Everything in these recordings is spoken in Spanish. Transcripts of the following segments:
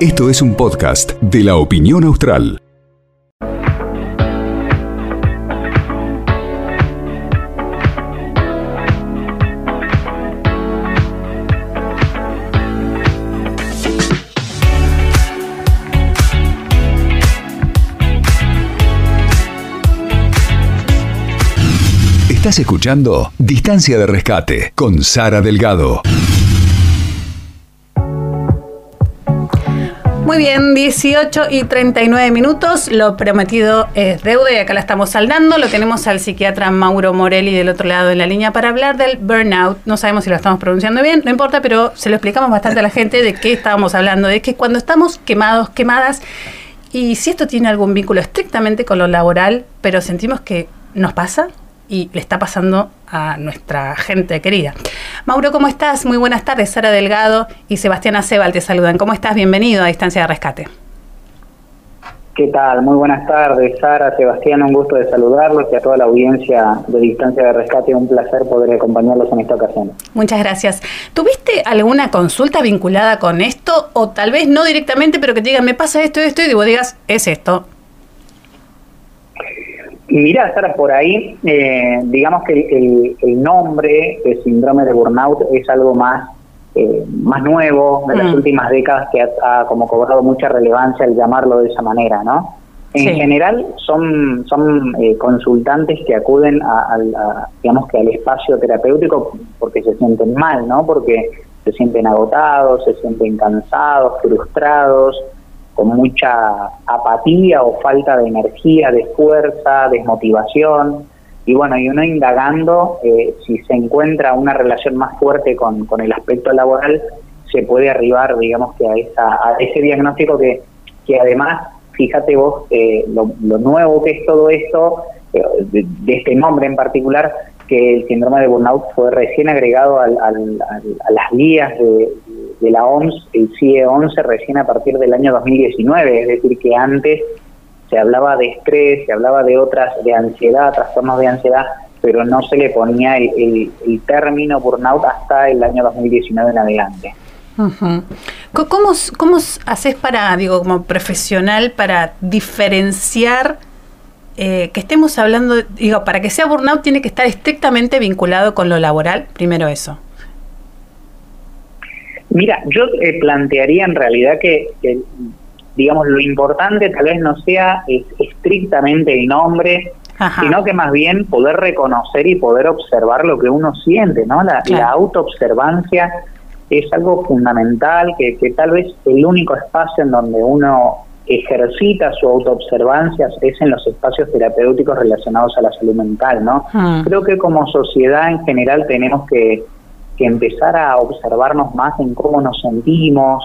Esto es un podcast de la opinión austral. Estás escuchando Distancia de Rescate con Sara Delgado. Muy bien, 18 y 39 minutos. Lo prometido es deuda y acá la estamos saldando. Lo tenemos al psiquiatra Mauro Morelli del otro lado de la línea para hablar del burnout. No sabemos si lo estamos pronunciando bien, no importa, pero se lo explicamos bastante a la gente de qué estábamos hablando. De que cuando estamos quemados, quemadas, y si esto tiene algún vínculo estrictamente con lo laboral, pero sentimos que nos pasa, y le está pasando a nuestra gente querida. Mauro, ¿cómo estás? Muy buenas tardes. Sara Delgado y Sebastián Acebal te saludan. ¿Cómo estás? Bienvenido a Distancia de Rescate. ¿Qué tal? Muy buenas tardes, Sara, Sebastián, un gusto de saludarlos y a toda la audiencia de Distancia de Rescate, un placer poder acompañarlos en esta ocasión. Muchas gracias. ¿Tuviste alguna consulta vinculada con esto o tal vez no directamente, pero que te digan, me pasa esto, esto y vos digas, es esto? Mira, Sara, por ahí, eh, digamos que el, nombre de síndrome de burnout es algo más, eh, más nuevo de las mm. últimas décadas que ha, como cobrado mucha relevancia el llamarlo de esa manera, ¿no? En general son, son eh, consultantes que acuden al, digamos que al espacio terapéutico porque se sienten mal, ¿no? Porque se sienten agotados, se sienten cansados, frustrados, con mucha apatía o falta de energía, de fuerza, desmotivación. Y bueno, y uno indagando, eh, si se encuentra una relación más fuerte con, con, el aspecto laboral, se puede arribar, digamos, que a, esa, a ese diagnóstico que, que además, fíjate vos, eh, lo, nuevo que es todo esto, eh, de, este nombre en particular, que el síndrome de burnout fue recién agregado al, al, a las guías de, de la OMS, el CIE 11 recién a partir del año 2019, es decir, que antes se hablaba de estrés, se hablaba de otras, de ansiedad, trastornos de ansiedad, pero no se le ponía el, término burnout hasta el año 2019 en adelante. ¿Cómo, ¿Cómo haces para, digo, como profesional, para diferenciar eh, que estemos hablando, digo, para que sea burnout tiene que estar estrictamente vinculado con lo laboral? Primero eso. Mira, yo eh, plantearía en realidad que, digamos, lo importante tal vez no sea estrictamente el nombre, sino que más bien poder reconocer y poder observar lo que uno siente, ¿no? La, autoobservancia es algo fundamental, que, tal vez el único espacio en donde uno ejercita su autoobservancia es en los espacios terapéuticos relacionados a la salud mental, ¿no? Ah. Creo que como sociedad en general tenemos que que empezar a observarnos más en cómo nos sentimos,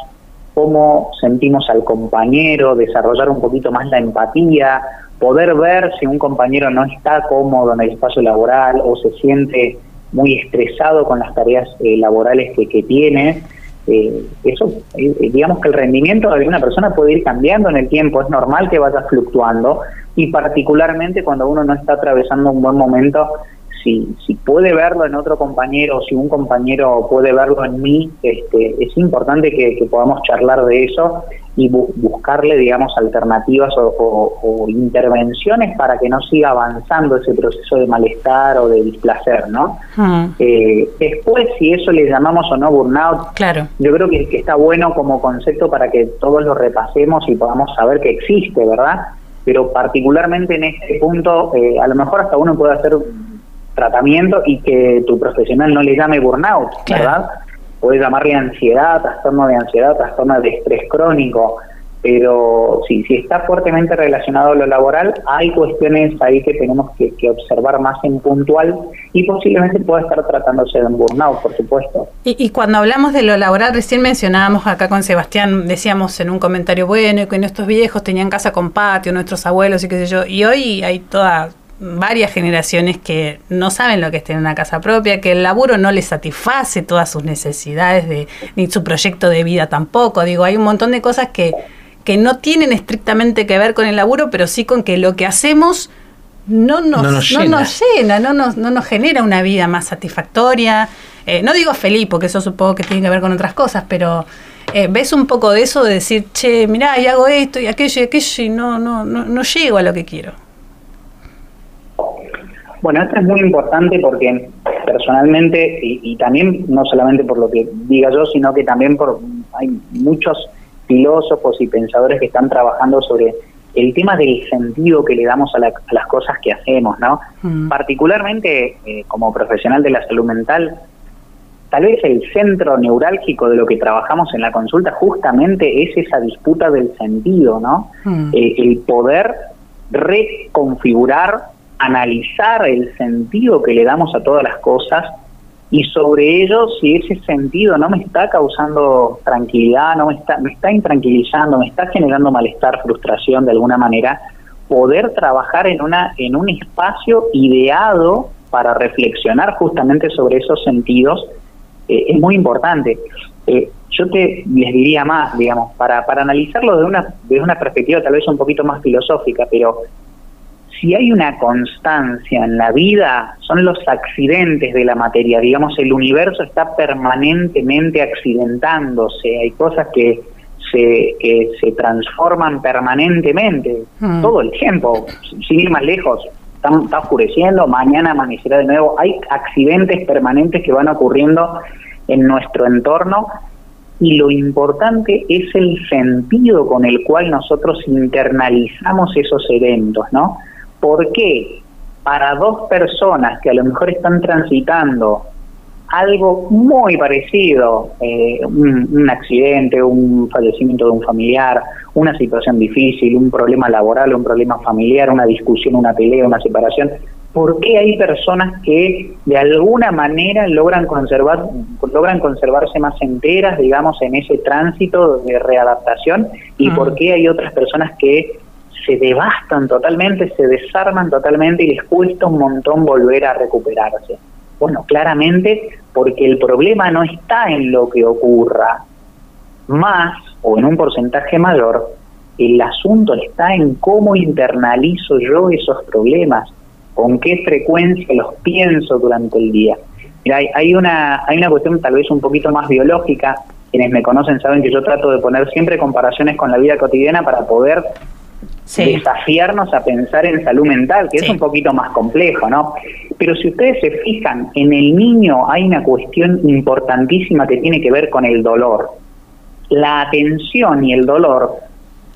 cómo sentimos al compañero, desarrollar un poquito más la empatía, poder ver si un compañero no está cómodo en el espacio laboral o se siente muy estresado con las tareas eh, laborales que, tiene. Eh, eso, eh, digamos que el rendimiento de una persona puede ir cambiando en el tiempo, es normal que vaya fluctuando y particularmente cuando uno no está atravesando un buen momento si, si puede verlo en otro compañero, o si un compañero puede verlo en mí, este, es importante que, podamos charlar de eso y buscarle, digamos, alternativas o, intervenciones para que no siga avanzando ese proceso de malestar o de displacer, ¿no? Ah. Eh, después, si eso le llamamos o no burnout, claro. yo creo que, está bueno como concepto para que todos lo repasemos y podamos saber que existe, ¿verdad? Pero particularmente en este punto, eh, a lo mejor hasta uno puede hacer tratamiento y que tu profesional no le llame burnout, ¿verdad? Puede llamarle ansiedad, trastorno de ansiedad, trastorno de estrés crónico, pero sí, si está fuertemente relacionado a lo laboral, hay cuestiones ahí que tenemos que, observar más en puntual y posiblemente pueda estar tratándose de un burnout, por supuesto. Y, cuando hablamos de lo laboral, recién mencionábamos acá con Sebastián, decíamos en un comentario bueno que nuestros viejos tenían casa con patio, nuestros abuelos y qué sé yo, y hoy hay toda varias generaciones que no saben lo que es tener una casa propia, que el laburo no les satisface todas sus necesidades, de, ni su proyecto de vida tampoco. Digo, hay un montón de cosas que, que no tienen estrictamente que ver con el laburo, pero sí con que lo que hacemos no nos, no nos, llena. no nos, no nos genera una vida más satisfactoria. eh, no digo feliz, porque eso supongo que tiene que ver con otras cosas, pero eh, ves un poco de eso de decir, che, mirá, y hago esto y aquello y aquello y no, no, no, no llego a lo que quiero. Bueno, esto es muy importante porque personalmente, y, también no solamente por lo que diga yo, sino que también por hay muchos filósofos y pensadores que están trabajando sobre el tema del sentido que le damos a, las cosas que hacemos, ¿no? Mm. Particularmente eh, como profesional de la salud mental, tal vez el centro neurálgico de lo que trabajamos en la consulta justamente es esa disputa del sentido, ¿no? Mm. Eh, el poder reconfigurar, analizar el sentido que le damos a todas las cosas y sobre ello si ese sentido no me está causando tranquilidad, no me está, me está intranquilizando, me está generando malestar, frustración de alguna manera, poder trabajar en una en un espacio ideado para reflexionar justamente sobre esos sentidos eh, es muy importante. Eh, yo te les diría más, digamos, para, para analizarlo de una, de una perspectiva tal vez un poquito más filosófica, pero si hay una constancia en la vida, son los accidentes de la materia. Digamos, el universo está permanentemente accidentándose. Hay cosas que se, se transforman permanentemente, hmm. todo el tiempo, sin ir más lejos. Está, está, oscureciendo, mañana amanecerá de nuevo. Hay accidentes permanentes que van ocurriendo en nuestro entorno y lo importante es el sentido con el cual nosotros internalizamos esos eventos, ¿no? ¿Por qué? Para dos personas que a lo mejor están transitando algo muy parecido, eh, un, accidente, un fallecimiento de un familiar, una situación difícil, un problema laboral, un problema familiar, una discusión, una pelea, una separación, ¿por qué hay personas que de alguna manera logran conservar logran conservarse más enteras, digamos, en ese tránsito de readaptación y por qué hay otras personas que se devastan totalmente, se desarman totalmente y les cuesta un montón volver a recuperarse. Bueno, claramente porque el problema no está en lo que ocurra, más o en un porcentaje mayor, el asunto está en cómo internalizo yo esos problemas, con qué frecuencia los pienso durante el día. Mira, hay, hay, una, hay una cuestión tal vez un poquito más biológica, quienes me conocen saben que yo trato de poner siempre comparaciones con la vida cotidiana para poder desafiarnos a pensar en salud mental, que es un poquito más complejo, ¿no? Pero si ustedes se fijan, en el niño hay una cuestión importantísima que tiene que ver con el dolor. La atención y el dolor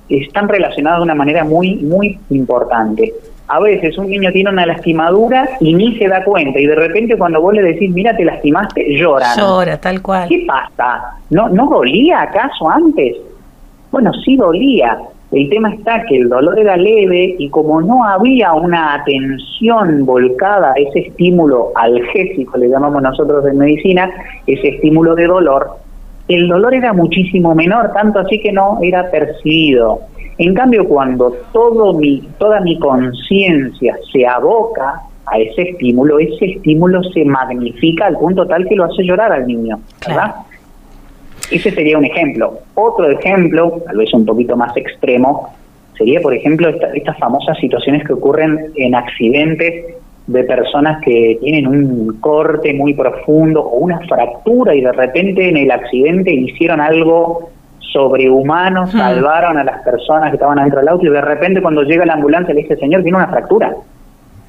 están relacionados de una manera muy, muy importante. A veces un niño tiene una lastimadura y ni se da cuenta, y de repente cuando vos le decís, mira, te lastimaste, llora. Llora, tal cual. ¿Qué pasa? ¿No, ¿No dolía acaso antes? Bueno, sí dolía, el tema está que el dolor era leve y como no había una atención volcada a ese estímulo algésico, le llamamos nosotros en medicina, ese estímulo de dolor, el dolor era muchísimo menor, tanto así que no era percibido. En cambio, cuando todo mi, toda mi conciencia se aboca a ese estímulo, ese estímulo se magnifica al punto tal que lo hace llorar al niño, ¿verdad? Ese sería un ejemplo. Otro ejemplo, tal vez un poquito más extremo, sería, por ejemplo, estas famosas situaciones que ocurren en accidentes de personas que tienen un corte muy profundo o una fractura y de repente en el accidente hicieron algo sobrehumano, salvaron a las personas que estaban dentro del auto y de repente cuando llega la ambulancia le dice, señor, tiene una fractura.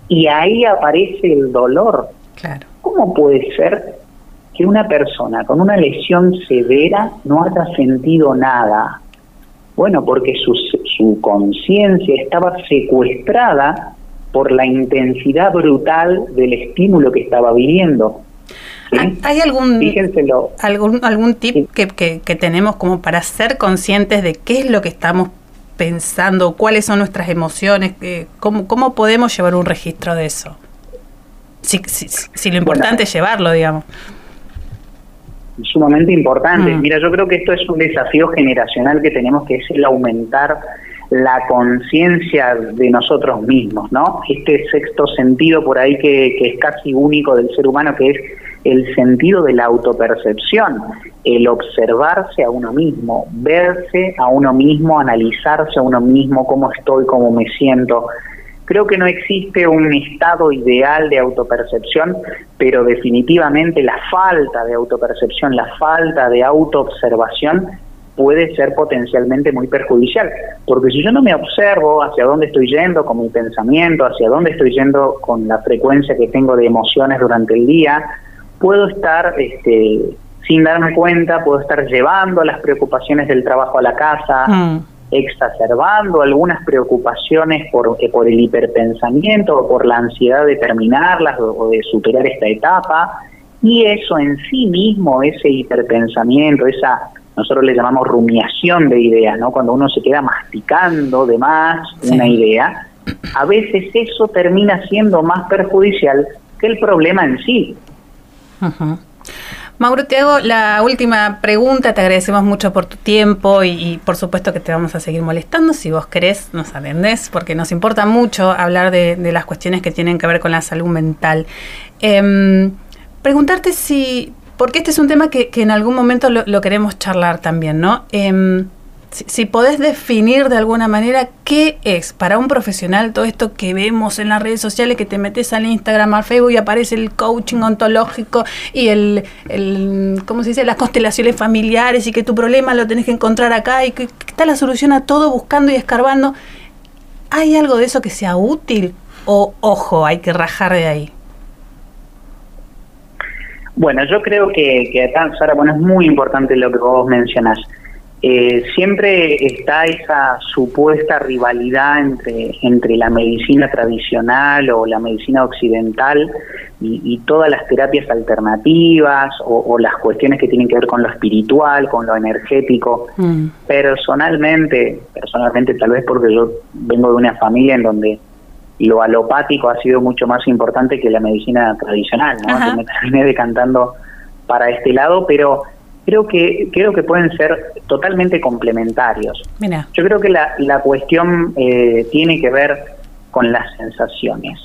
Y ahí aparece el dolor. Claro. ¿Cómo puede ser que una persona con una lesión severa no haya sentido nada. Bueno, porque su, su conciencia estaba secuestrada por la intensidad brutal del estímulo que estaba viviendo. ¿Hay algún, algún, algún tip que, que, tenemos como para ser conscientes de qué es lo que estamos pensando, cuáles son nuestras emociones, cómo, cómo podemos llevar un registro de eso? Si, si, lo importante es llevarlo, digamos sumamente importante. Mm. Mira, yo creo que esto es un desafío generacional que tenemos, que es el aumentar la conciencia de nosotros mismos, ¿no? Este sexto sentido por ahí que, que es casi único del ser humano, que es el sentido de la autopercepción, el observarse a uno mismo, verse a uno mismo, analizarse a uno mismo, cómo estoy, cómo me siento. Creo que no existe un estado ideal de autopercepción, pero definitivamente la falta de autopercepción, la falta de autoobservación puede ser potencialmente muy perjudicial, porque si yo no me observo hacia dónde estoy yendo con mi pensamiento, hacia dónde estoy yendo con la frecuencia que tengo de emociones durante el día, puedo estar este, sin darme cuenta, puedo estar llevando las preocupaciones del trabajo a la casa, mm. Exacerbando algunas preocupaciones por, eh, por el hiperpensamiento o por la ansiedad de terminarlas o de superar esta etapa, y eso en sí mismo, ese hiperpensamiento, esa nosotros le llamamos rumiación de ideas, ¿no? Cuando uno se queda masticando de más una idea, a veces eso termina siendo más perjudicial que el problema en sí. Mauro, te hago la última pregunta. Te agradecemos mucho por tu tiempo y, por supuesto que te vamos a seguir molestando. Si vos querés, nos atendés, porque nos importa mucho hablar de, las cuestiones que tienen que ver con la salud mental. Em, preguntarte si porque este es un tema que, en algún momento lo, queremos charlar también, ¿no? Em, si, podés definir de alguna manera qué es para un profesional todo esto que vemos en las redes sociales, que te metes al Instagram, al Facebook y aparece el coaching ontológico y el, el ¿cómo se dice?, las constelaciones familiares y que tu problema lo tenés que encontrar acá y que, que está la solución a todo buscando y escarbando. ¿Hay algo de eso que sea útil? O, ojo, hay que rajar de ahí. Bueno, yo creo que, que acá, Sara, bueno, es muy importante lo que vos mencionás. Eh, siempre está esa supuesta rivalidad entre, entre la medicina tradicional o la medicina occidental y, todas las terapias alternativas o, las cuestiones que tienen que ver con lo espiritual, con lo energético. Mm. Personalmente, personalmente tal vez porque yo vengo de una familia en donde lo alopático ha sido mucho más importante que la medicina tradicional, ¿no? me terminé decantando para este lado, pero creo que creo que pueden ser totalmente complementarios. Yo creo que la, la cuestión eh, tiene que ver con las sensaciones.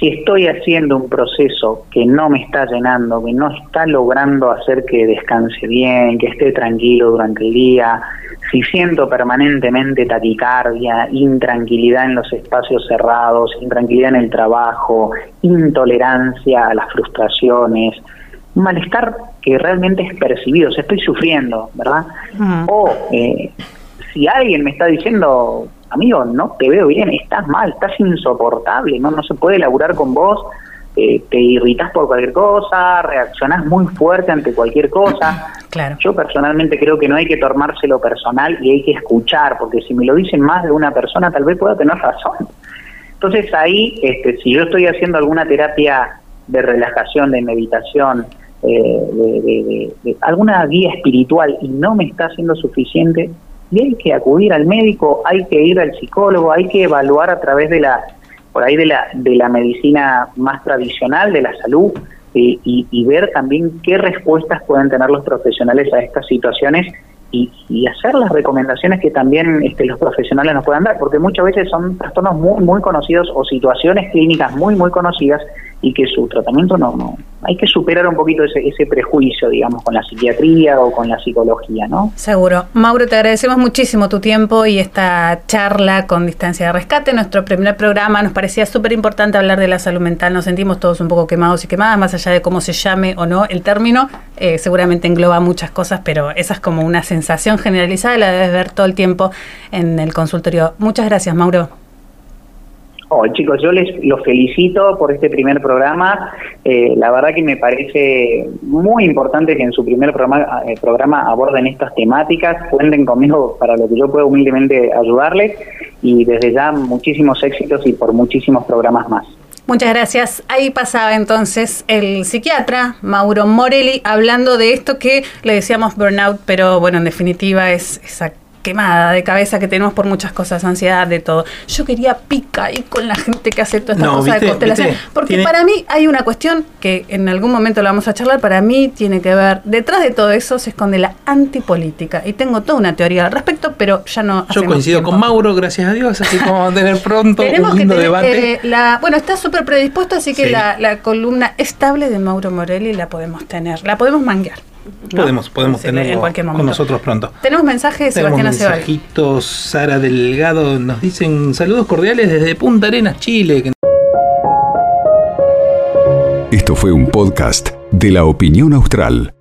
Si estoy haciendo un proceso que no me está llenando, que no está logrando hacer que descanse bien, que esté tranquilo durante el día, si siento permanentemente taquicardia, intranquilidad en los espacios cerrados, intranquilidad en el trabajo, intolerancia a las frustraciones, malestar que realmente es percibido, o sea, estoy sufriendo, ¿verdad? O eh, si alguien me está diciendo, amigo, no te veo bien, estás mal, estás insoportable, no, no se puede laburar con vos, eh, te irritas por cualquier cosa, reaccionás muy fuerte ante cualquier cosa. Claro. Yo personalmente creo que no hay que tomárselo personal y hay que escuchar, porque si me lo dicen más de una persona, tal vez pueda tener razón. Entonces ahí, este, si yo estoy haciendo alguna terapia de relajación, de meditación, eh, de, alguna guía espiritual y no me está haciendo suficiente, y hay que acudir al médico, hay que ir al psicólogo, hay que evaluar a través de la por ahí de la, de la medicina más tradicional, de la salud, y, ver también qué respuestas pueden tener los profesionales a estas situaciones y, y hacer las recomendaciones que también este, los profesionales nos puedan dar, porque muchas veces son trastornos muy, muy conocidos o situaciones clínicas muy, muy conocidas y que su tratamiento no, no hay que superar un poquito ese, ese prejuicio, digamos, con la psiquiatría o con la psicología, ¿no? Seguro. Mauro, te agradecemos muchísimo tu tiempo y esta charla con Distancia de Rescate, nuestro primer programa, nos parecía súper importante hablar de la salud mental, nos sentimos todos un poco quemados y quemadas, más allá de cómo se llame o no el término, eh, seguramente engloba muchas cosas, pero esa es como una sensación generalizada la debes ver todo el tiempo en el consultorio. Muchas gracias, Mauro. Oh, chicos, yo les los felicito por este primer programa. Eh, la verdad que me parece muy importante que en su primer programa, eh, programa aborden estas temáticas. Cuenten conmigo para lo que yo pueda humildemente ayudarles y desde ya muchísimos éxitos y por muchísimos programas más. Muchas gracias. Ahí pasaba entonces el psiquiatra Mauro Morelli hablando de esto que le decíamos burnout, pero bueno, en definitiva es exacto quemada de cabeza que tenemos por muchas cosas, ansiedad, de todo. Yo quería pica ahí con la gente que hace toda esta cosa de constelación. Porque para mí hay una cuestión que en algún momento la vamos a charlar, para mí tiene que ver, detrás de todo eso se esconde la antipolítica. Y tengo toda una teoría al respecto, pero ya no. Yo coincido con Mauro, gracias a Dios, así como vamos a tener pronto un lindo debate. Eh, la, bueno, está súper predispuesto, así que la, la columna estable de Mauro Morelli la podemos tener, la podemos manguear. Podemos, podemos tenerlo con nosotros pronto. Tenemos mensajes, Sebastián Aceval. mensajitos, Sara Delgado nos dicen saludos cordiales desde Punta Arenas, Chile. Esto fue un podcast de la opinión austral.